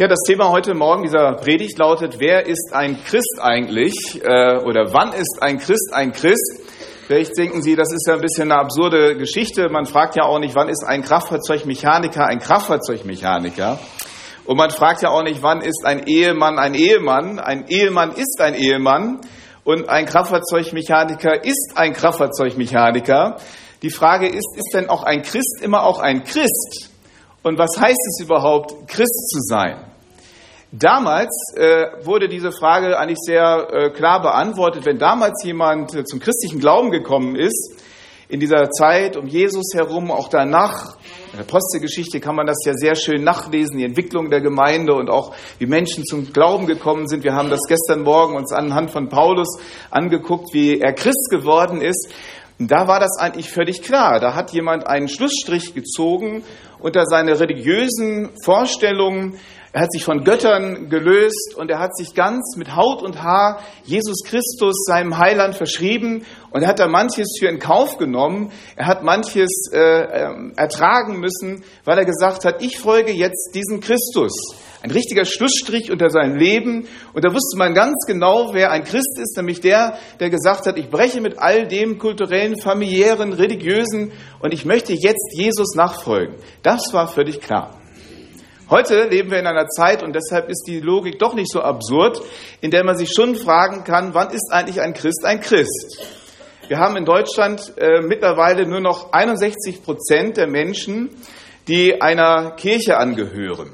Ja, das Thema heute Morgen dieser Predigt lautet, wer ist ein Christ eigentlich? Äh, oder wann ist ein Christ ein Christ? Vielleicht denken Sie, das ist ja ein bisschen eine absurde Geschichte. Man fragt ja auch nicht, wann ist ein Kraftfahrzeugmechaniker ein Kraftfahrzeugmechaniker? Und man fragt ja auch nicht, wann ist ein Ehemann ein Ehemann? Ein Ehemann ist ein Ehemann und ein Kraftfahrzeugmechaniker ist ein Kraftfahrzeugmechaniker. Die Frage ist, ist denn auch ein Christ immer auch ein Christ? Und was heißt es überhaupt, Christ zu sein? Damals äh, wurde diese Frage eigentlich sehr äh, klar beantwortet. Wenn damals jemand äh, zum christlichen Glauben gekommen ist, in dieser Zeit um Jesus herum, auch danach, in der Apostelgeschichte kann man das ja sehr schön nachlesen, die Entwicklung der Gemeinde und auch wie Menschen zum Glauben gekommen sind. Wir haben das gestern Morgen uns anhand von Paulus angeguckt, wie er Christ geworden ist. Und da war das eigentlich völlig klar. Da hat jemand einen Schlussstrich gezogen unter seine religiösen Vorstellungen er hat sich von Göttern gelöst und er hat sich ganz mit Haut und Haar Jesus Christus, seinem Heiland, verschrieben und er hat da manches für in Kauf genommen. Er hat manches äh, äh, ertragen müssen, weil er gesagt hat, ich folge jetzt diesem Christus. Ein richtiger Schlussstrich unter seinem Leben. Und da wusste man ganz genau, wer ein Christ ist, nämlich der, der gesagt hat, ich breche mit all dem kulturellen, familiären, religiösen und ich möchte jetzt Jesus nachfolgen. Das war völlig klar. Heute leben wir in einer Zeit, und deshalb ist die Logik doch nicht so absurd, in der man sich schon fragen kann, wann ist eigentlich ein Christ ein Christ? Wir haben in Deutschland äh, mittlerweile nur noch 61 Prozent der Menschen, die einer Kirche angehören.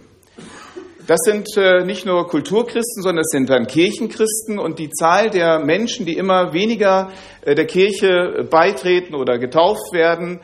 Das sind äh, nicht nur Kulturchristen, sondern es sind dann Kirchenchristen und die Zahl der Menschen, die immer weniger äh, der Kirche beitreten oder getauft werden,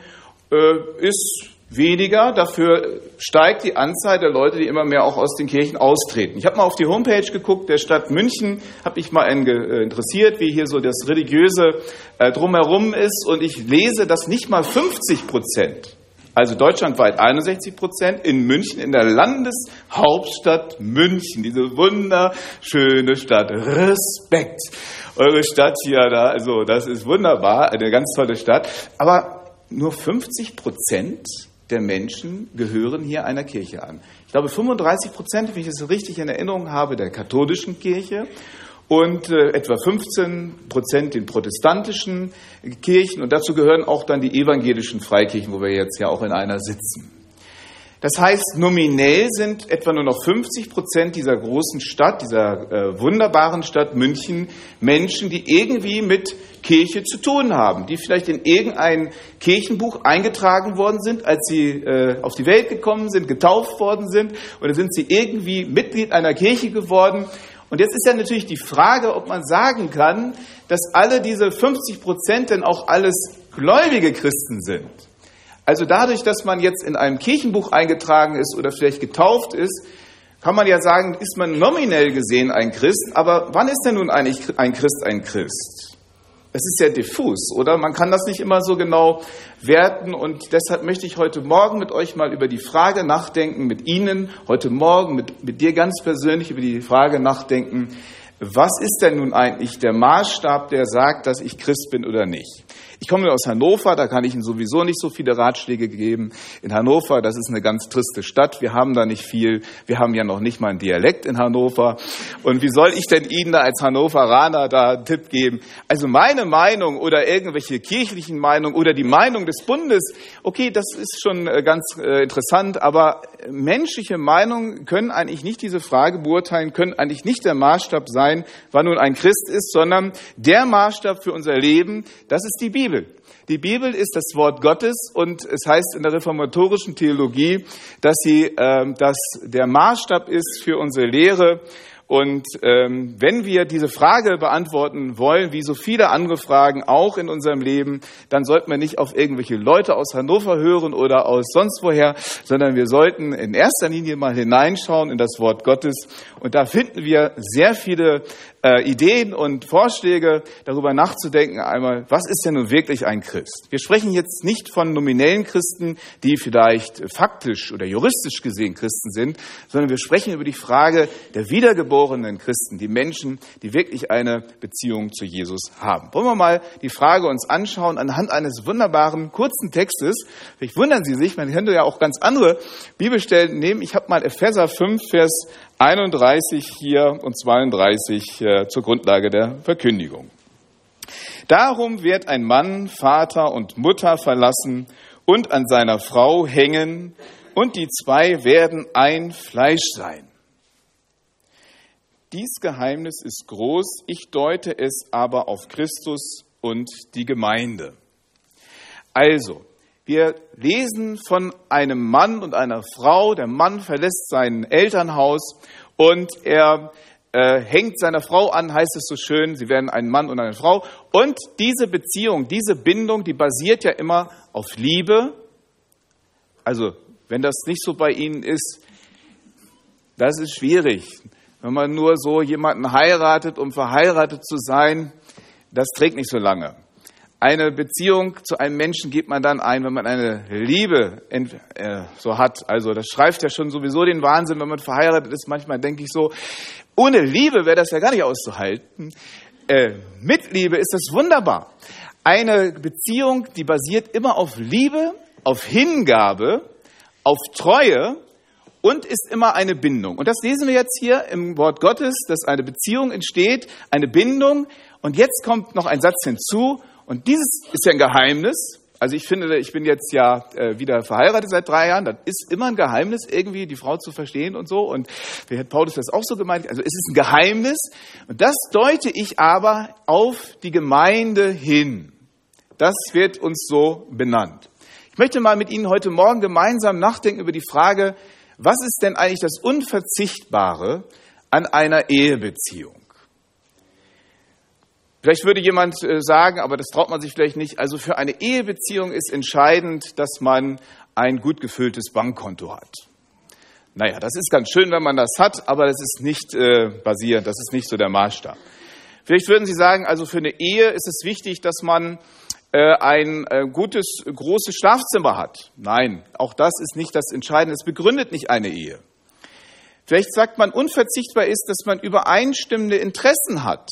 äh, ist weniger. Dafür steigt die Anzahl der Leute, die immer mehr auch aus den Kirchen austreten. Ich habe mal auf die Homepage geguckt der Stadt München, habe mich mal äh, interessiert, wie hier so das religiöse äh, drumherum ist. Und ich lese, dass nicht mal 50 Prozent, also deutschlandweit 61 Prozent, in München, in der Landeshauptstadt München, diese wunderschöne Stadt. Respekt. Eure Stadt hier, da, also das ist wunderbar, eine ganz tolle Stadt. Aber nur 50 Prozent der Menschen gehören hier einer Kirche an. Ich glaube 35 Prozent, wenn ich es richtig in Erinnerung habe, der katholischen Kirche und äh, etwa 15 Prozent den protestantischen Kirchen und dazu gehören auch dann die evangelischen Freikirchen, wo wir jetzt ja auch in einer sitzen. Das heißt, nominell sind etwa nur noch 50 Prozent dieser großen Stadt, dieser äh, wunderbaren Stadt München, Menschen, die irgendwie mit Kirche zu tun haben, die vielleicht in irgendein Kirchenbuch eingetragen worden sind, als sie äh, auf die Welt gekommen sind, getauft worden sind, oder sind sie irgendwie Mitglied einer Kirche geworden. Und jetzt ist ja natürlich die Frage, ob man sagen kann, dass alle diese 50 Prozent denn auch alles gläubige Christen sind. Also dadurch, dass man jetzt in einem Kirchenbuch eingetragen ist oder vielleicht getauft ist, kann man ja sagen, ist man nominell gesehen ein Christ, aber wann ist denn nun eigentlich ein Christ ein Christ? Es ist sehr diffus, oder? Man kann das nicht immer so genau werten und deshalb möchte ich heute Morgen mit euch mal über die Frage nachdenken, mit Ihnen, heute Morgen mit, mit dir ganz persönlich über die Frage nachdenken, was ist denn nun eigentlich der Maßstab, der sagt, dass ich Christ bin oder nicht? Ich komme aus Hannover, da kann ich Ihnen sowieso nicht so viele Ratschläge geben. In Hannover, das ist eine ganz triste Stadt. Wir haben da nicht viel. Wir haben ja noch nicht mal einen Dialekt in Hannover. Und wie soll ich denn Ihnen da als Hannoveraner da einen Tipp geben? Also meine Meinung oder irgendwelche kirchlichen Meinungen oder die Meinung des Bundes, okay, das ist schon äh, ganz äh, interessant, aber menschliche Meinungen können eigentlich nicht diese Frage beurteilen, können eigentlich nicht der Maßstab sein, wann nun ein Christ ist, sondern der Maßstab für unser Leben, das ist die Bibel. Bibel. Die Bibel ist das Wort Gottes und es heißt in der reformatorischen Theologie, dass sie äh, dass der Maßstab ist für unsere Lehre und ähm, wenn wir diese Frage beantworten wollen, wie so viele andere Fragen auch in unserem Leben, dann sollten wir nicht auf irgendwelche Leute aus Hannover hören oder aus sonst woher, sondern wir sollten in erster Linie mal hineinschauen in das Wort Gottes. Und da finden wir sehr viele äh, Ideen und Vorschläge, darüber nachzudenken, einmal, was ist denn nun wirklich ein Christ? Wir sprechen jetzt nicht von nominellen Christen, die vielleicht faktisch oder juristisch gesehen Christen sind, sondern wir sprechen über die Frage der Wiedergeburt neugeborenen Christen, die Menschen, die wirklich eine Beziehung zu Jesus haben. Wollen wir mal die Frage uns anschauen anhand eines wunderbaren kurzen Textes. Vielleicht wundern Sie sich, man könnte ja auch ganz andere Bibelstellen nehmen. Ich habe mal Epheser 5, Vers 31 hier und 32 äh, zur Grundlage der Verkündigung. Darum wird ein Mann Vater und Mutter verlassen und an seiner Frau hängen, und die zwei werden ein Fleisch sein. Dies Geheimnis ist groß, ich deute es aber auf Christus und die Gemeinde. Also, wir lesen von einem Mann und einer Frau. Der Mann verlässt sein Elternhaus und er äh, hängt seiner Frau an, heißt es so schön. Sie werden ein Mann und eine Frau. Und diese Beziehung, diese Bindung, die basiert ja immer auf Liebe. Also, wenn das nicht so bei Ihnen ist, das ist schwierig. Wenn man nur so jemanden heiratet, um verheiratet zu sein, das trägt nicht so lange. Eine Beziehung zu einem Menschen gibt man dann ein, wenn man eine Liebe äh, so hat. Also das schreibt ja schon sowieso den Wahnsinn, wenn man verheiratet ist. Manchmal denke ich so, ohne Liebe wäre das ja gar nicht auszuhalten. Äh, mit Liebe ist das wunderbar. Eine Beziehung, die basiert immer auf Liebe, auf Hingabe, auf Treue und ist immer eine Bindung. Und das lesen wir jetzt hier im Wort Gottes, dass eine Beziehung entsteht, eine Bindung. Und jetzt kommt noch ein Satz hinzu. Und dieses ist ja ein Geheimnis. Also ich finde, ich bin jetzt ja äh, wieder verheiratet seit drei Jahren. Das ist immer ein Geheimnis, irgendwie die Frau zu verstehen und so. Und hat Paulus das auch so gemeint? Also es ist ein Geheimnis. Und das deute ich aber auf die Gemeinde hin. Das wird uns so benannt. Ich möchte mal mit Ihnen heute Morgen gemeinsam nachdenken über die Frage, was ist denn eigentlich das Unverzichtbare an einer Ehebeziehung? Vielleicht würde jemand äh, sagen, aber das traut man sich vielleicht nicht, also für eine Ehebeziehung ist entscheidend, dass man ein gut gefülltes Bankkonto hat. Naja, das ist ganz schön, wenn man das hat, aber das ist nicht äh, basierend, das ist nicht so der Maßstab. Vielleicht würden Sie sagen, also für eine Ehe ist es wichtig, dass man äh, ein äh, gutes, großes Schlafzimmer hat. Nein, auch das ist nicht das Entscheidende. Es begründet nicht eine Ehe. Vielleicht sagt man, unverzichtbar ist, dass man übereinstimmende Interessen hat.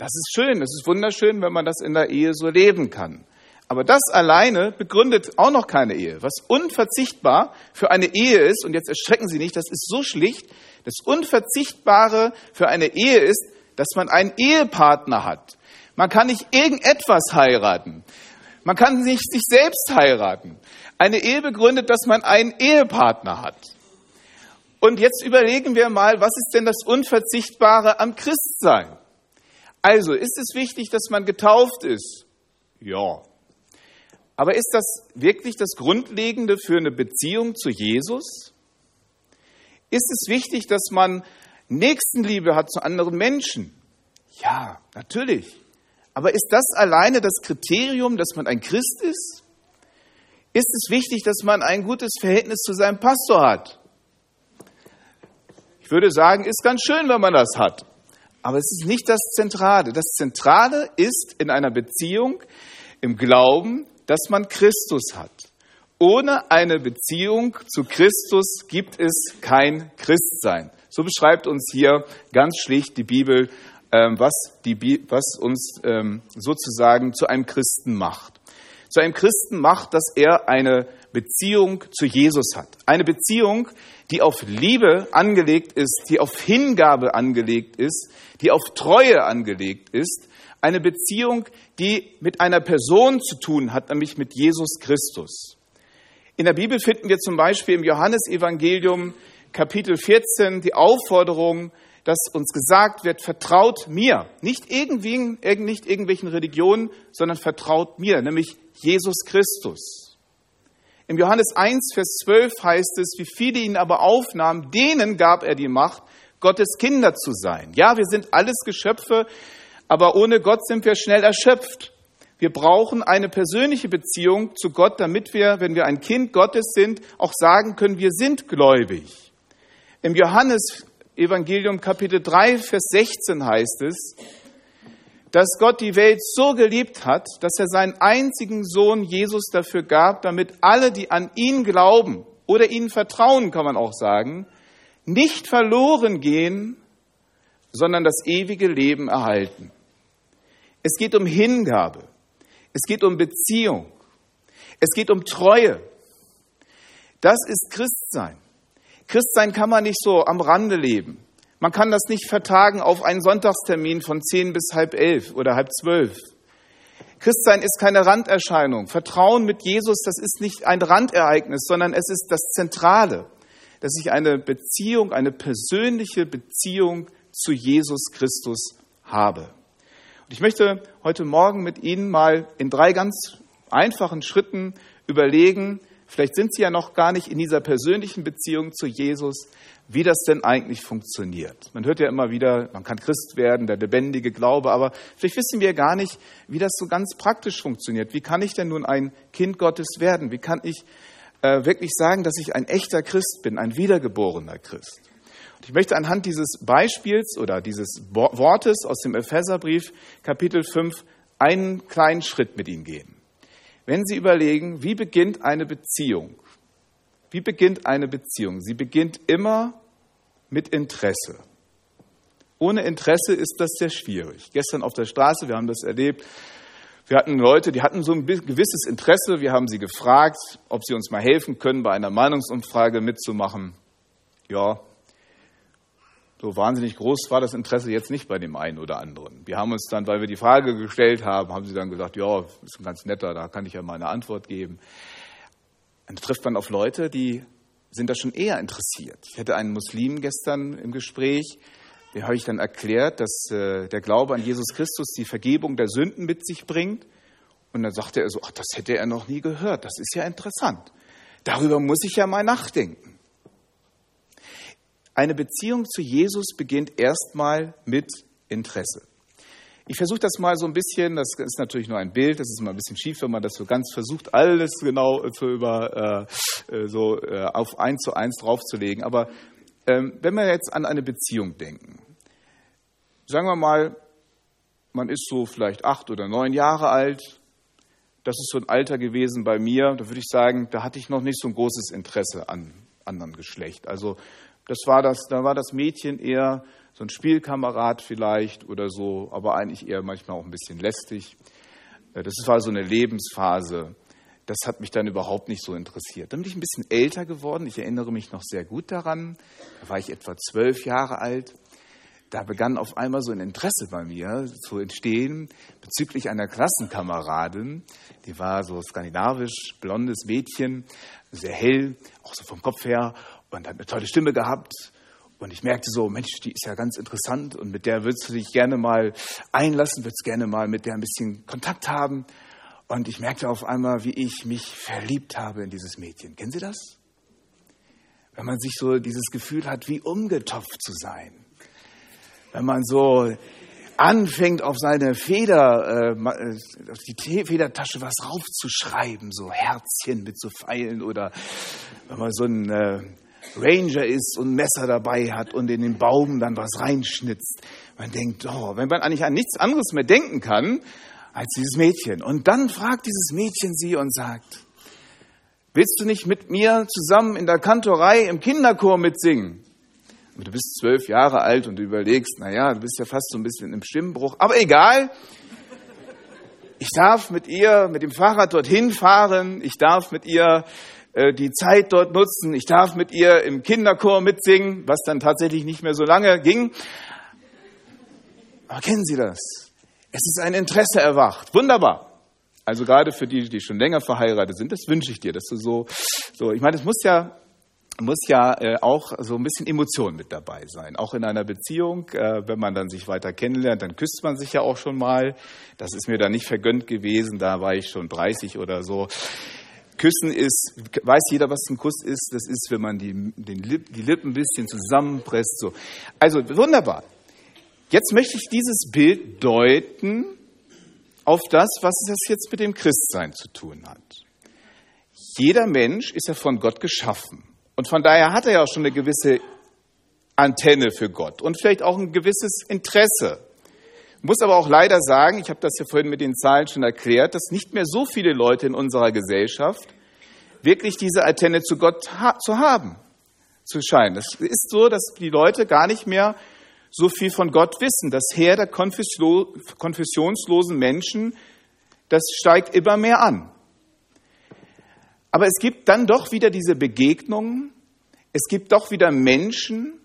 Das ist schön, das ist wunderschön, wenn man das in der Ehe so leben kann. Aber das alleine begründet auch noch keine Ehe. Was unverzichtbar für eine Ehe ist, und jetzt erschrecken Sie nicht, das ist so schlicht, das Unverzichtbare für eine Ehe ist, dass man einen Ehepartner hat, man kann nicht irgendetwas heiraten. Man kann nicht sich selbst heiraten. Eine Ehe begründet, dass man einen Ehepartner hat. Und jetzt überlegen wir mal, was ist denn das Unverzichtbare am Christsein? Also, ist es wichtig, dass man getauft ist? Ja. Aber ist das wirklich das Grundlegende für eine Beziehung zu Jesus? Ist es wichtig, dass man Nächstenliebe hat zu anderen Menschen? Ja, natürlich. Aber ist das alleine das Kriterium, dass man ein Christ ist? Ist es wichtig, dass man ein gutes Verhältnis zu seinem Pastor hat? Ich würde sagen, ist ganz schön, wenn man das hat. Aber es ist nicht das Zentrale. Das Zentrale ist in einer Beziehung, im Glauben, dass man Christus hat. Ohne eine Beziehung zu Christus gibt es kein Christsein. So beschreibt uns hier ganz schlicht die Bibel ähm, was, die, was uns ähm, sozusagen zu einem Christen macht. Zu einem Christen macht, dass er eine Beziehung zu Jesus hat. Eine Beziehung, die auf Liebe angelegt ist, die auf Hingabe angelegt ist, die auf Treue angelegt ist. Eine Beziehung, die mit einer Person zu tun hat, nämlich mit Jesus Christus. In der Bibel finden wir zum Beispiel im Johannesevangelium Kapitel 14 die Aufforderung, dass uns gesagt wird, vertraut mir, nicht, irgendwie, nicht irgendwelchen Religionen, sondern vertraut mir, nämlich Jesus Christus. Im Johannes 1, Vers 12 heißt es, wie viele ihn aber aufnahmen, denen gab er die Macht, Gottes Kinder zu sein. Ja, wir sind alles Geschöpfe, aber ohne Gott sind wir schnell erschöpft. Wir brauchen eine persönliche Beziehung zu Gott, damit wir, wenn wir ein Kind Gottes sind, auch sagen können, wir sind gläubig. Im Johannes Evangelium Kapitel 3, Vers 16 heißt es, dass Gott die Welt so geliebt hat, dass er seinen einzigen Sohn Jesus dafür gab, damit alle, die an ihn glauben oder ihnen vertrauen, kann man auch sagen, nicht verloren gehen, sondern das ewige Leben erhalten. Es geht um Hingabe. Es geht um Beziehung. Es geht um Treue. Das ist Christsein. Christsein kann man nicht so am Rande leben. Man kann das nicht vertagen auf einen Sonntagstermin von zehn bis halb elf oder halb zwölf. Christsein ist keine Randerscheinung. Vertrauen mit Jesus, das ist nicht ein Randereignis, sondern es ist das Zentrale, dass ich eine Beziehung, eine persönliche Beziehung zu Jesus Christus habe. Und ich möchte heute Morgen mit Ihnen mal in drei ganz einfachen Schritten überlegen, vielleicht sind Sie ja noch gar nicht in dieser persönlichen Beziehung zu Jesus, wie das denn eigentlich funktioniert. Man hört ja immer wieder, man kann Christ werden, der lebendige Glaube, aber vielleicht wissen wir gar nicht, wie das so ganz praktisch funktioniert. Wie kann ich denn nun ein Kind Gottes werden? Wie kann ich äh, wirklich sagen, dass ich ein echter Christ bin, ein wiedergeborener Christ? Und ich möchte anhand dieses Beispiels oder dieses Wortes aus dem Epheserbrief Kapitel 5 einen kleinen Schritt mit Ihnen gehen. Wenn Sie überlegen, wie beginnt eine Beziehung? Wie beginnt eine Beziehung? Sie beginnt immer mit Interesse. Ohne Interesse ist das sehr schwierig. Gestern auf der Straße, wir haben das erlebt, wir hatten Leute, die hatten so ein gewisses Interesse. Wir haben sie gefragt, ob sie uns mal helfen können, bei einer Meinungsumfrage mitzumachen. Ja, so wahnsinnig groß war das Interesse jetzt nicht bei dem einen oder anderen. Wir haben uns dann, weil wir die Frage gestellt haben, haben sie dann gesagt, ja, ist ein ganz netter, da kann ich ja mal eine Antwort geben. Dann trifft man auf Leute, die sind da schon eher interessiert. Ich hatte einen Muslim gestern im Gespräch, dem habe ich dann erklärt, dass äh, der Glaube an Jesus Christus die Vergebung der Sünden mit sich bringt. Und dann sagte er so, ach, das hätte er noch nie gehört. Das ist ja interessant. Darüber muss ich ja mal nachdenken. Eine Beziehung zu Jesus beginnt erstmal mit Interesse. Ich versuche das mal so ein bisschen, das ist natürlich nur ein Bild, das ist mal ein bisschen schief, wenn man das so ganz versucht, alles genau zu über, äh, äh, so äh, auf eins zu eins draufzulegen. Aber ähm, wenn wir jetzt an eine Beziehung denken, sagen wir mal, man ist so vielleicht acht oder neun Jahre alt, das ist so ein Alter gewesen bei mir, da würde ich sagen, da hatte ich noch nicht so ein großes Interesse an anderen Geschlecht. Also das war das, da war das Mädchen eher so ein Spielkamerad vielleicht oder so, aber eigentlich eher manchmal auch ein bisschen lästig. Äh, das war so eine Lebensphase. Das hat mich dann überhaupt nicht so interessiert. Dann bin ich ein bisschen älter geworden. Ich erinnere mich noch sehr gut daran. Da war ich etwa zwölf Jahre alt. Da begann auf einmal so ein Interesse bei mir zu entstehen bezüglich einer Klassenkameradin. Die war so skandinavisch, blondes Mädchen, sehr hell, auch so vom Kopf her und hat eine tolle Stimme gehabt und ich merkte so, Mensch, die ist ja ganz interessant und mit der würdest du dich gerne mal einlassen, würdest gerne mal mit der ein bisschen Kontakt haben. Und ich merkte auf einmal, wie ich mich verliebt habe in dieses Mädchen. Kennen Sie das? Wenn man sich so dieses Gefühl hat, wie umgetopft zu sein. Wenn man so anfängt, auf seine Feder, äh, auf die Federtasche was raufzuschreiben, so Herzchen mit so Pfeilen oder wenn man so ein äh, Ranger ist und Messer dabei hat und in den Baum dann was reinschnitzt. Man denkt, oh, wenn man eigentlich an nichts anderes mehr denken kann als dieses Mädchen. Und dann fragt dieses Mädchen sie und sagt, willst du nicht mit mir zusammen in der Kantorei im Kinderchor mitsingen? Und du bist zwölf Jahre alt und du überlegst, naja, du bist ja fast so ein bisschen im Stimmbruch, aber egal. Ich darf mit ihr mit dem Fahrrad dorthin fahren, ich darf mit ihr die Zeit dort nutzen. Ich darf mit ihr im Kinderchor mitsingen, was dann tatsächlich nicht mehr so lange ging. Aber kennen Sie das? Es ist ein Interesse erwacht. Wunderbar. Also gerade für die, die schon länger verheiratet sind, das wünsche ich dir, dass du so, so, ich meine, es muss ja, muss ja äh, auch so ein bisschen Emotion mit dabei sein. Auch in einer Beziehung, äh, wenn man dann sich weiter kennenlernt, dann küsst man sich ja auch schon mal. Das ist mir da nicht vergönnt gewesen, da war ich schon 30 oder so. Küssen ist, weiß jeder, was ein Kuss ist? Das ist, wenn man die, Lip, die Lippen ein bisschen zusammenpresst. So. Also wunderbar. Jetzt möchte ich dieses Bild deuten auf das, was es jetzt mit dem Christsein zu tun hat. Jeder Mensch ist ja von Gott geschaffen. Und von daher hat er ja auch schon eine gewisse Antenne für Gott und vielleicht auch ein gewisses Interesse. Ich muss aber auch leider sagen, ich habe das ja vorhin mit den Zahlen schon erklärt, dass nicht mehr so viele Leute in unserer Gesellschaft wirklich diese Antenne zu Gott ha zu haben, zu scheinen. Es ist so, dass die Leute gar nicht mehr so viel von Gott wissen. Das Heer der konfessionslosen Menschen, das steigt immer mehr an. Aber es gibt dann doch wieder diese Begegnungen, es gibt doch wieder Menschen,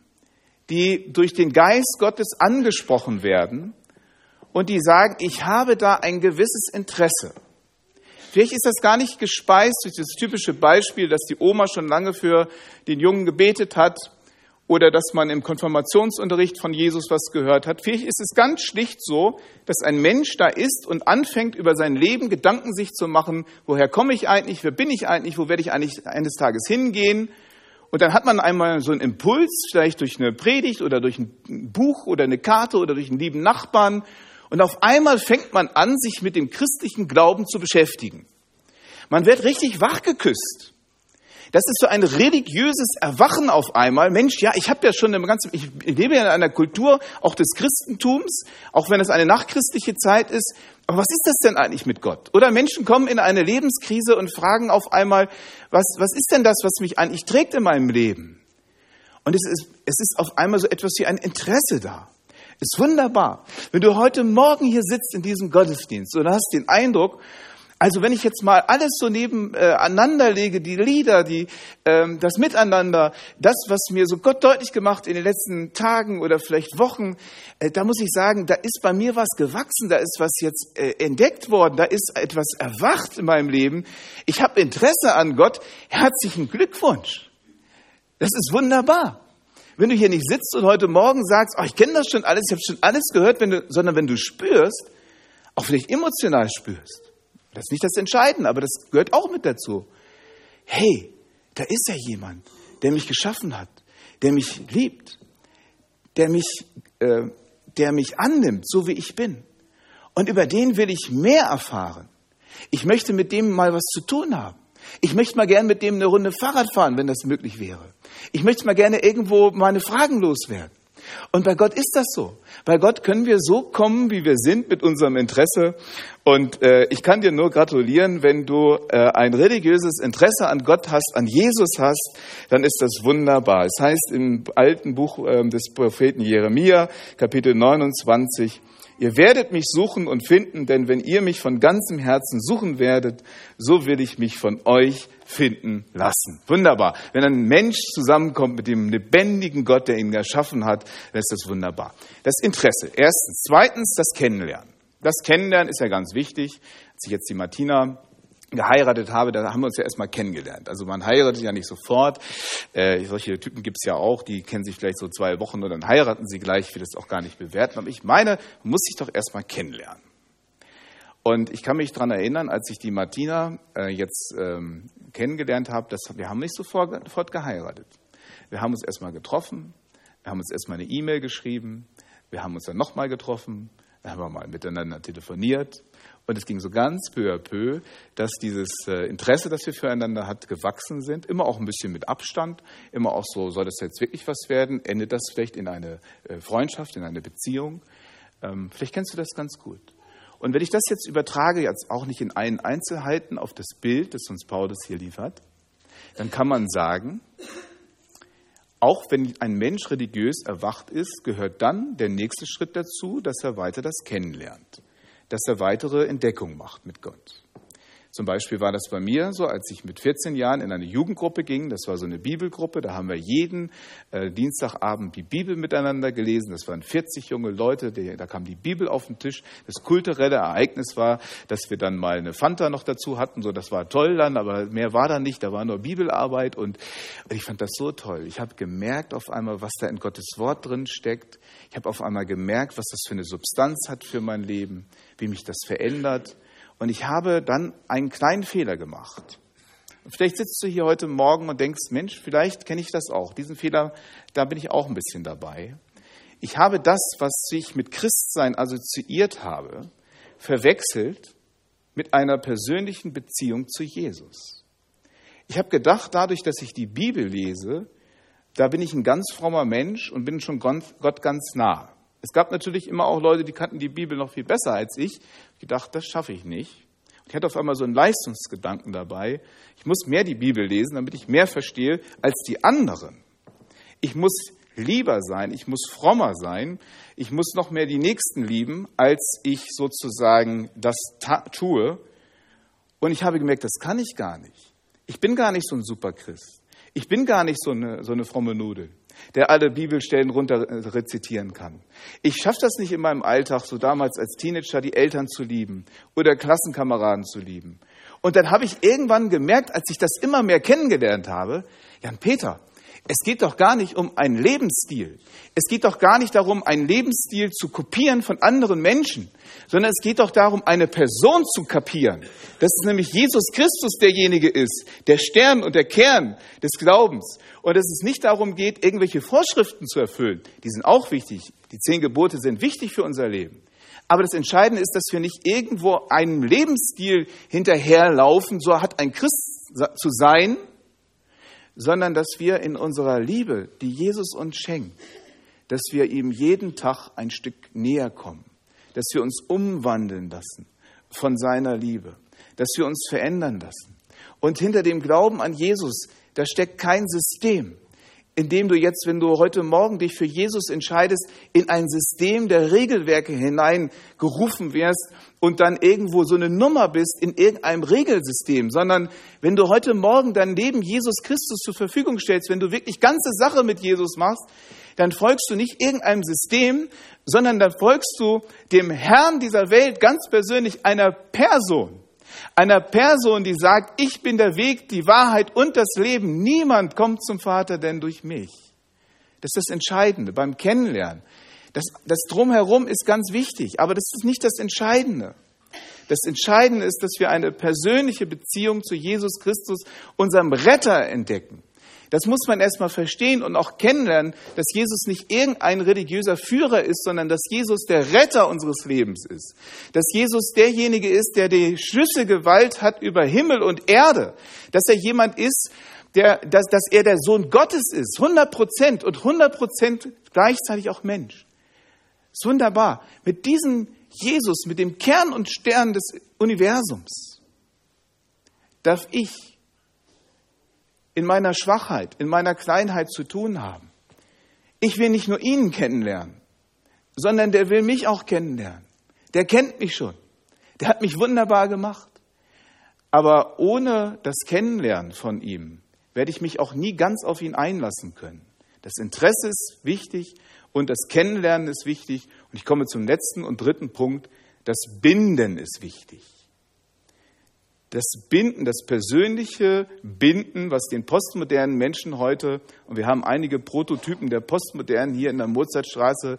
die durch den Geist Gottes angesprochen werden und die sagen, ich habe da ein gewisses Interesse. Vielleicht ist das gar nicht gespeist durch das typische Beispiel, dass die Oma schon lange für den Jungen gebetet hat oder dass man im Konfirmationsunterricht von Jesus was gehört hat. Vielleicht ist es ganz schlicht so, dass ein Mensch da ist und anfängt, über sein Leben Gedanken sich zu machen, woher komme ich eigentlich, wer bin ich eigentlich, wo werde ich eigentlich eines Tages hingehen. Und dann hat man einmal so einen Impuls, vielleicht durch eine Predigt oder durch ein Buch oder eine Karte oder durch einen lieben Nachbarn. Und auf einmal fängt man an, sich mit dem christlichen Glauben zu beschäftigen. Man wird richtig wachgeküsst. Das ist so ein religiöses Erwachen auf einmal. Mensch, ja, ich habe ja schon eine ganze, ich lebe ja in einer Kultur auch des Christentums, auch wenn es eine nachchristliche Zeit ist. Aber was ist das denn eigentlich mit Gott? Oder Menschen kommen in eine Lebenskrise und fragen auf einmal, was, was ist denn das, was mich eigentlich trägt in meinem Leben? Und es ist, es ist auf einmal so etwas wie ein Interesse da. Ist wunderbar. Wenn du heute Morgen hier sitzt in diesem Gottesdienst und hast den Eindruck, also wenn ich jetzt mal alles so nebeneinander lege, die Lieder, die, ähm, das Miteinander, das, was mir so Gott deutlich gemacht in den letzten Tagen oder vielleicht Wochen, äh, da muss ich sagen, da ist bei mir was gewachsen, da ist was jetzt äh, entdeckt worden, da ist etwas erwacht in meinem Leben. Ich habe Interesse an Gott. Herzlichen Glückwunsch. Das ist wunderbar. Wenn du hier nicht sitzt und heute Morgen sagst, oh, ich kenne das schon alles, ich habe schon alles gehört, wenn du, sondern wenn du spürst, auch vielleicht emotional spürst, das ist nicht das Entscheidende, aber das gehört auch mit dazu. Hey, da ist ja jemand, der mich geschaffen hat, der mich liebt, der mich, äh, der mich annimmt, so wie ich bin. Und über den will ich mehr erfahren. Ich möchte mit dem mal was zu tun haben. Ich möchte mal gerne mit dem eine Runde Fahrrad fahren, wenn das möglich wäre. Ich möchte mal gerne irgendwo meine Fragen loswerden. Und bei Gott ist das so. Bei Gott können wir so kommen, wie wir sind, mit unserem Interesse. Und äh, ich kann dir nur gratulieren, wenn du äh, ein religiöses Interesse an Gott hast, an Jesus hast, dann ist das wunderbar. Es heißt im alten Buch äh, des Propheten Jeremia, Kapitel 29, Ihr werdet mich suchen und finden, denn wenn ihr mich von ganzem Herzen suchen werdet, so will ich mich von euch finden lassen. Wunderbar. Wenn ein Mensch zusammenkommt mit dem lebendigen Gott, der ihn erschaffen hat, dann ist das wunderbar. Das Interesse. Erstens. Zweitens, das Kennenlernen. Das Kennenlernen ist ja ganz wichtig. Als ich jetzt die Martina geheiratet habe, da haben wir uns ja erstmal kennengelernt. Also man heiratet ja nicht sofort. Äh, solche Typen gibt es ja auch, die kennen sich vielleicht so zwei Wochen und dann heiraten sie gleich. Ich will das auch gar nicht bewerten. Aber ich meine, man muss sich doch erstmal kennenlernen. Und ich kann mich daran erinnern, als ich die Martina äh, jetzt ähm, kennengelernt habe, dass wir haben nicht sofort, geheiratet. Wir haben uns erstmal getroffen, wir haben uns erstmal eine E-Mail geschrieben, wir haben uns dann nochmal getroffen, wir haben mal miteinander telefoniert und es ging so ganz peu à peu, dass dieses äh, Interesse, das wir füreinander hat, gewachsen sind. Immer auch ein bisschen mit Abstand. Immer auch so, soll das jetzt wirklich was werden? Endet das vielleicht in eine äh, Freundschaft, in eine Beziehung? Ähm, vielleicht kennst du das ganz gut. Und wenn ich das jetzt übertrage, jetzt auch nicht in allen Einzelheiten auf das Bild, das uns Paulus hier liefert, dann kann man sagen, auch wenn ein Mensch religiös erwacht ist, gehört dann der nächste Schritt dazu, dass er weiter das kennenlernt dass er weitere Entdeckungen macht mit Gott. Zum Beispiel war das bei mir so, als ich mit 14 Jahren in eine Jugendgruppe ging. Das war so eine Bibelgruppe. Da haben wir jeden äh, Dienstagabend die Bibel miteinander gelesen. Das waren 40 junge Leute. Die, da kam die Bibel auf den Tisch. Das kulturelle Ereignis war, dass wir dann mal eine Fanta noch dazu hatten. So, das war toll dann, aber mehr war da nicht. Da war nur Bibelarbeit und ich fand das so toll. Ich habe gemerkt auf einmal, was da in Gottes Wort drin steckt. Ich habe auf einmal gemerkt, was das für eine Substanz hat für mein Leben, wie mich das verändert. Und ich habe dann einen kleinen Fehler gemacht. vielleicht sitzt du hier heute Morgen und denkst, Mensch, vielleicht kenne ich das auch. Diesen Fehler, da bin ich auch ein bisschen dabei. Ich habe das, was ich mit Christsein assoziiert habe, verwechselt mit einer persönlichen Beziehung zu Jesus. Ich habe gedacht, dadurch, dass ich die Bibel lese, da bin ich ein ganz frommer Mensch und bin schon Gott ganz nah. Es gab natürlich immer auch Leute, die kannten die Bibel noch viel besser als ich. Ich gedacht, das schaffe ich nicht. Ich hatte auf einmal so einen Leistungsgedanken dabei. Ich muss mehr die Bibel lesen, damit ich mehr verstehe als die anderen. Ich muss lieber sein, ich muss frommer sein, ich muss noch mehr die Nächsten lieben, als ich sozusagen das tue. Und ich habe gemerkt, das kann ich gar nicht. Ich bin gar nicht so ein Superchrist. Ich bin gar nicht so eine, so eine fromme Nudel, der alle Bibelstellen runter rezitieren kann. Ich schaffe das nicht in meinem Alltag, so damals als Teenager, die Eltern zu lieben oder Klassenkameraden zu lieben. Und dann habe ich irgendwann gemerkt, als ich das immer mehr kennengelernt habe, Jan Peter, es geht doch gar nicht um einen Lebensstil. Es geht doch gar nicht darum, einen Lebensstil zu kopieren von anderen Menschen, sondern es geht doch darum, eine Person zu kapieren. Dass es nämlich Jesus Christus derjenige ist, der Stern und der Kern des Glaubens. Und dass es nicht darum geht, irgendwelche Vorschriften zu erfüllen. Die sind auch wichtig. Die zehn Gebote sind wichtig für unser Leben. Aber das Entscheidende ist, dass wir nicht irgendwo einem Lebensstil hinterherlaufen, so hat ein Christ zu sein, sondern dass wir in unserer Liebe, die Jesus uns schenkt, dass wir ihm jeden Tag ein Stück näher kommen, dass wir uns umwandeln lassen von seiner Liebe, dass wir uns verändern lassen. Und hinter dem Glauben an Jesus, da steckt kein System, indem du jetzt, wenn du heute Morgen dich für Jesus entscheidest, in ein System der Regelwerke hineingerufen wirst und dann irgendwo so eine Nummer bist in irgendeinem Regelsystem, sondern wenn du heute Morgen dein Leben Jesus Christus zur Verfügung stellst, wenn du wirklich ganze Sache mit Jesus machst, dann folgst du nicht irgendeinem System, sondern dann folgst du dem Herrn dieser Welt ganz persönlich einer Person einer Person, die sagt, ich bin der Weg, die Wahrheit und das Leben. Niemand kommt zum Vater denn durch mich. Das ist das Entscheidende beim Kennenlernen. Das, das Drumherum ist ganz wichtig, aber das ist nicht das Entscheidende. Das Entscheidende ist, dass wir eine persönliche Beziehung zu Jesus Christus, unserem Retter, entdecken. Das muss man erstmal verstehen und auch kennenlernen, dass Jesus nicht irgendein religiöser Führer ist, sondern dass Jesus der Retter unseres Lebens ist. Dass Jesus derjenige ist, der die Schlüsselgewalt hat über Himmel und Erde. Dass er jemand ist, der, dass, dass er der Sohn Gottes ist, 100 Prozent und 100 Prozent gleichzeitig auch Mensch. Ist wunderbar. Mit diesem Jesus, mit dem Kern und Stern des Universums, darf ich in meiner Schwachheit, in meiner Kleinheit zu tun haben. Ich will nicht nur ihn kennenlernen, sondern der will mich auch kennenlernen. Der kennt mich schon. Der hat mich wunderbar gemacht. Aber ohne das Kennenlernen von ihm werde ich mich auch nie ganz auf ihn einlassen können. Das Interesse ist wichtig und das Kennenlernen ist wichtig. Und ich komme zum letzten und dritten Punkt. Das Binden ist wichtig das Binden, das persönliche Binden, was den postmodernen Menschen heute, und wir haben einige Prototypen der Postmodernen hier in der Mozartstraße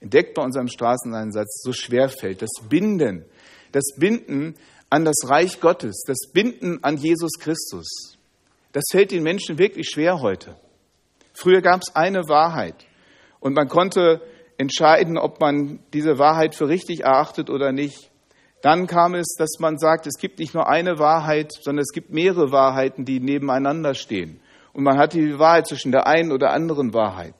entdeckt bei unserem Straßeneinsatz, so schwer fällt. Das Binden, das Binden an das Reich Gottes, das Binden an Jesus Christus, das fällt den Menschen wirklich schwer heute. Früher gab es eine Wahrheit und man konnte entscheiden, ob man diese Wahrheit für richtig erachtet oder nicht. Dann kam es, dass man sagt, es gibt nicht nur eine Wahrheit, sondern es gibt mehrere Wahrheiten, die nebeneinander stehen. Und man hat die Wahrheit zwischen der einen oder anderen Wahrheit.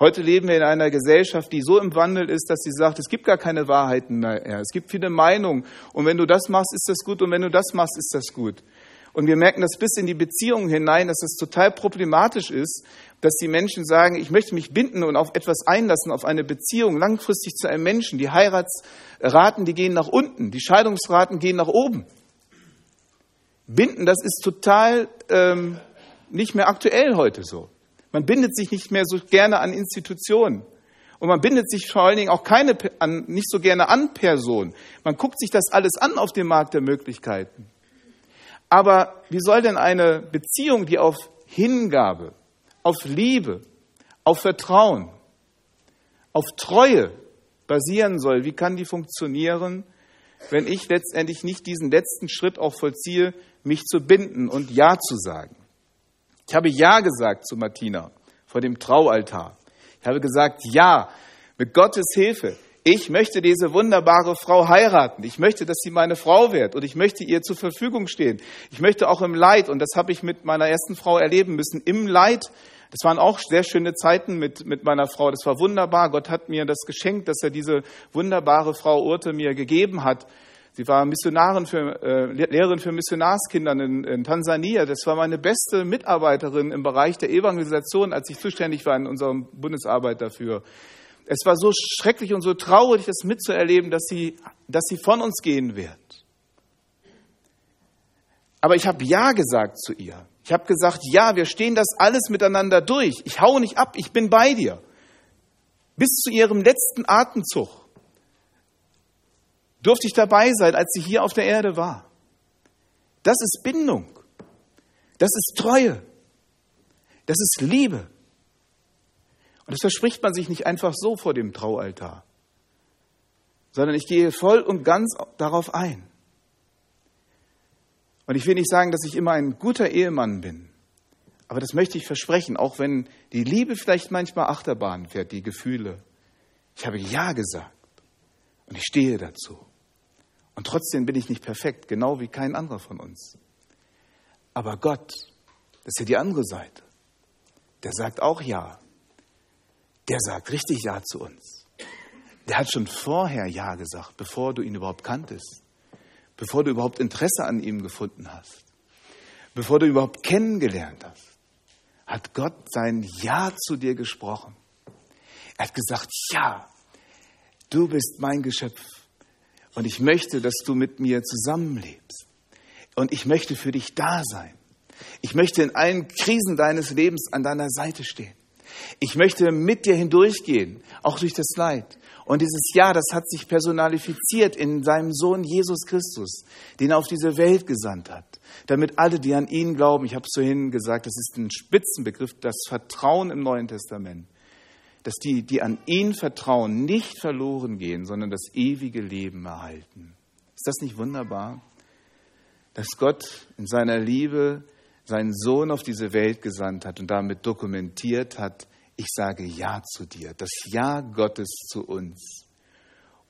Heute leben wir in einer Gesellschaft, die so im Wandel ist, dass sie sagt, es gibt gar keine Wahrheiten mehr. Es gibt viele Meinungen. Und wenn du das machst, ist das gut. Und wenn du das machst, ist das gut. Und wir merken das bis in die Beziehungen hinein, dass es total problematisch ist, dass die Menschen sagen, ich möchte mich binden und auf etwas einlassen, auf eine Beziehung langfristig zu einem Menschen. Die Heiratsraten, die gehen nach unten, die Scheidungsraten gehen nach oben. Binden, das ist total ähm, nicht mehr aktuell heute so. Man bindet sich nicht mehr so gerne an Institutionen. Und man bindet sich vor allen Dingen auch keine, an, nicht so gerne an Personen. Man guckt sich das alles an auf dem Markt der Möglichkeiten. Aber wie soll denn eine Beziehung, die auf Hingabe, auf Liebe, auf Vertrauen, auf Treue basieren soll, wie kann die funktionieren, wenn ich letztendlich nicht diesen letzten Schritt auch vollziehe, mich zu binden und Ja zu sagen? Ich habe Ja gesagt zu Martina vor dem Traualtar. Ich habe gesagt, ja, mit Gottes Hilfe ich möchte diese wunderbare Frau heiraten. Ich möchte, dass sie meine Frau wird und ich möchte ihr zur Verfügung stehen. Ich möchte auch im Leid, und das habe ich mit meiner ersten Frau erleben müssen, im Leid, das waren auch sehr schöne Zeiten mit, mit meiner Frau. Das war wunderbar. Gott hat mir das geschenkt, dass er diese wunderbare Frau Urte mir gegeben hat. Sie war Missionarin für, äh, Lehrerin für Missionarskinder in, in, Tansania. Das war meine beste Mitarbeiterin im Bereich der Evangelisation, als ich zuständig war in unserem Bundesarbeit dafür. Es war so schrecklich und so traurig, das mitzuerleben, dass sie, dass sie von uns gehen wird. Aber ich habe Ja gesagt zu ihr. Ich habe gesagt, ja, wir stehen das alles miteinander durch. Ich hau nicht ab, ich bin bei dir. Bis zu ihrem letzten Atemzug durfte ich dabei sein, als sie hier auf der Erde war. Das ist Bindung. Das ist Treue. Das ist Liebe. Und das verspricht man sich nicht einfach so vor dem Traualtar, sondern ich gehe voll und ganz darauf ein. Und ich will nicht sagen, dass ich immer ein guter Ehemann bin, aber das möchte ich versprechen, auch wenn die Liebe vielleicht manchmal Achterbahn fährt, die Gefühle. Ich habe Ja gesagt und ich stehe dazu. Und trotzdem bin ich nicht perfekt, genau wie kein anderer von uns. Aber Gott, das ist ja die andere Seite, der sagt auch Ja der sagt richtig Ja zu uns. Der hat schon vorher Ja gesagt, bevor du ihn überhaupt kanntest, bevor du überhaupt Interesse an ihm gefunden hast, bevor du ihn überhaupt kennengelernt hast, hat Gott sein Ja zu dir gesprochen. Er hat gesagt, ja, du bist mein Geschöpf und ich möchte, dass du mit mir zusammenlebst und ich möchte für dich da sein. Ich möchte in allen Krisen deines Lebens an deiner Seite stehen. Ich möchte mit dir hindurchgehen, auch durch das Leid. Und dieses Ja, das hat sich personalifiziert in seinem Sohn Jesus Christus, den er auf diese Welt gesandt hat, damit alle, die an ihn glauben, ich habe es vorhin gesagt, das ist ein Spitzenbegriff, das Vertrauen im Neuen Testament, dass die, die an ihn vertrauen, nicht verloren gehen, sondern das ewige Leben erhalten. Ist das nicht wunderbar? Dass Gott in seiner Liebe seinen Sohn auf diese Welt gesandt hat und damit dokumentiert hat, ich sage Ja zu dir, das Ja Gottes zu uns.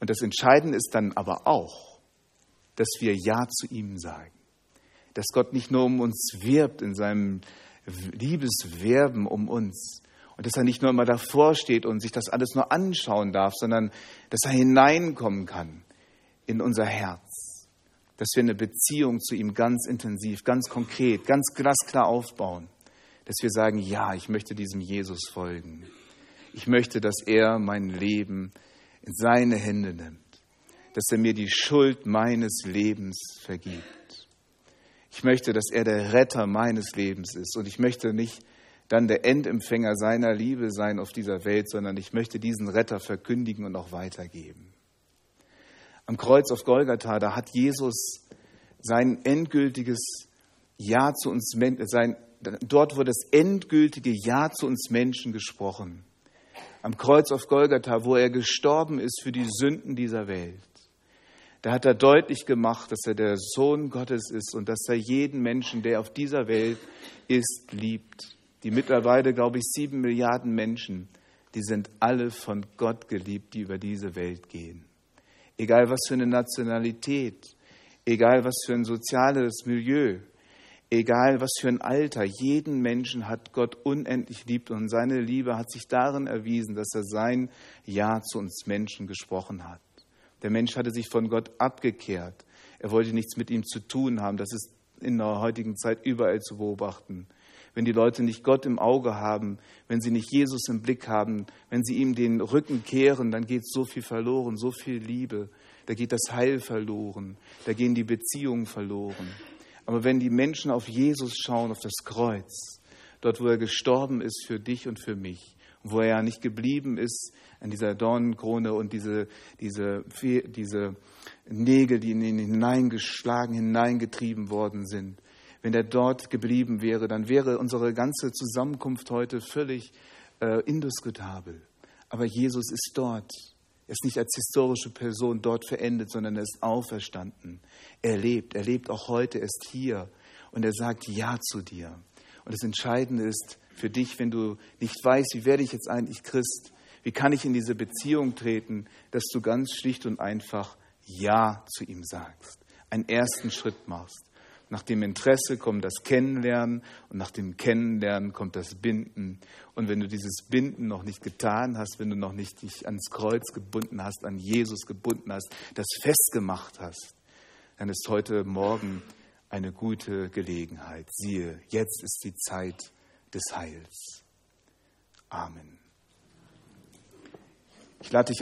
Und das Entscheidende ist dann aber auch, dass wir Ja zu ihm sagen. Dass Gott nicht nur um uns wirbt in seinem Liebeswerben um uns und dass er nicht nur immer davor steht und sich das alles nur anschauen darf, sondern dass er hineinkommen kann in unser Herz dass wir eine Beziehung zu ihm ganz intensiv, ganz konkret, ganz glasklar aufbauen. Dass wir sagen, ja, ich möchte diesem Jesus folgen. Ich möchte, dass er mein Leben in seine Hände nimmt. Dass er mir die Schuld meines Lebens vergibt. Ich möchte, dass er der Retter meines Lebens ist. Und ich möchte nicht dann der Endempfänger seiner Liebe sein auf dieser Welt, sondern ich möchte diesen Retter verkündigen und auch weitergeben am Kreuz auf Golgatha, da hat Jesus sein endgültiges Ja zu uns, sein, dort wurde das endgültige Ja zu uns Menschen gesprochen. Am Kreuz auf Golgatha, wo er gestorben ist für die Sünden dieser Welt. Da hat er deutlich gemacht, dass er der Sohn Gottes ist und dass er jeden Menschen, der auf dieser Welt ist, liebt. Die mittlerweile, glaube ich, sieben Milliarden Menschen, die sind alle von Gott geliebt, die über diese Welt gehen egal was für eine Nationalität, egal was für ein soziales Milieu, egal was für ein Alter, jeden Menschen hat Gott unendlich liebt und seine Liebe hat sich darin erwiesen, dass er sein Ja zu uns Menschen gesprochen hat. Der Mensch hatte sich von Gott abgekehrt. Er wollte nichts mit ihm zu tun haben. Das ist in der heutigen Zeit überall zu beobachten wenn die Leute nicht Gott im Auge haben, wenn sie nicht Jesus im Blick haben, wenn sie ihm den Rücken kehren, dann geht so viel verloren, so viel Liebe, da geht das Heil verloren, da gehen die Beziehungen verloren. Aber wenn die Menschen auf Jesus schauen, auf das Kreuz, dort, wo er gestorben ist für dich und für mich, wo er ja nicht geblieben ist an dieser Dornenkrone und diese, diese, diese Nägel, die in ihn hineingeschlagen, hineingetrieben worden sind, wenn er dort geblieben wäre, dann wäre unsere ganze Zusammenkunft heute völlig äh, indiskutabel. Aber Jesus ist dort. Er ist nicht als historische Person dort verendet, sondern er ist auferstanden. Er lebt, er lebt auch heute, er ist hier und er sagt Ja zu dir. Und das Entscheidende ist für dich, wenn du nicht weißt, wie werde ich jetzt eigentlich Christ, wie kann ich in diese Beziehung treten, dass du ganz schlicht und einfach Ja zu ihm sagst, einen ersten Schritt machst. Nach dem Interesse kommt das Kennenlernen und nach dem Kennenlernen kommt das Binden. Und wenn du dieses Binden noch nicht getan hast, wenn du noch nicht dich ans Kreuz gebunden hast, an Jesus gebunden hast, das festgemacht hast, dann ist heute Morgen eine gute Gelegenheit. Siehe, jetzt ist die Zeit des Heils. Amen. Ich lade dich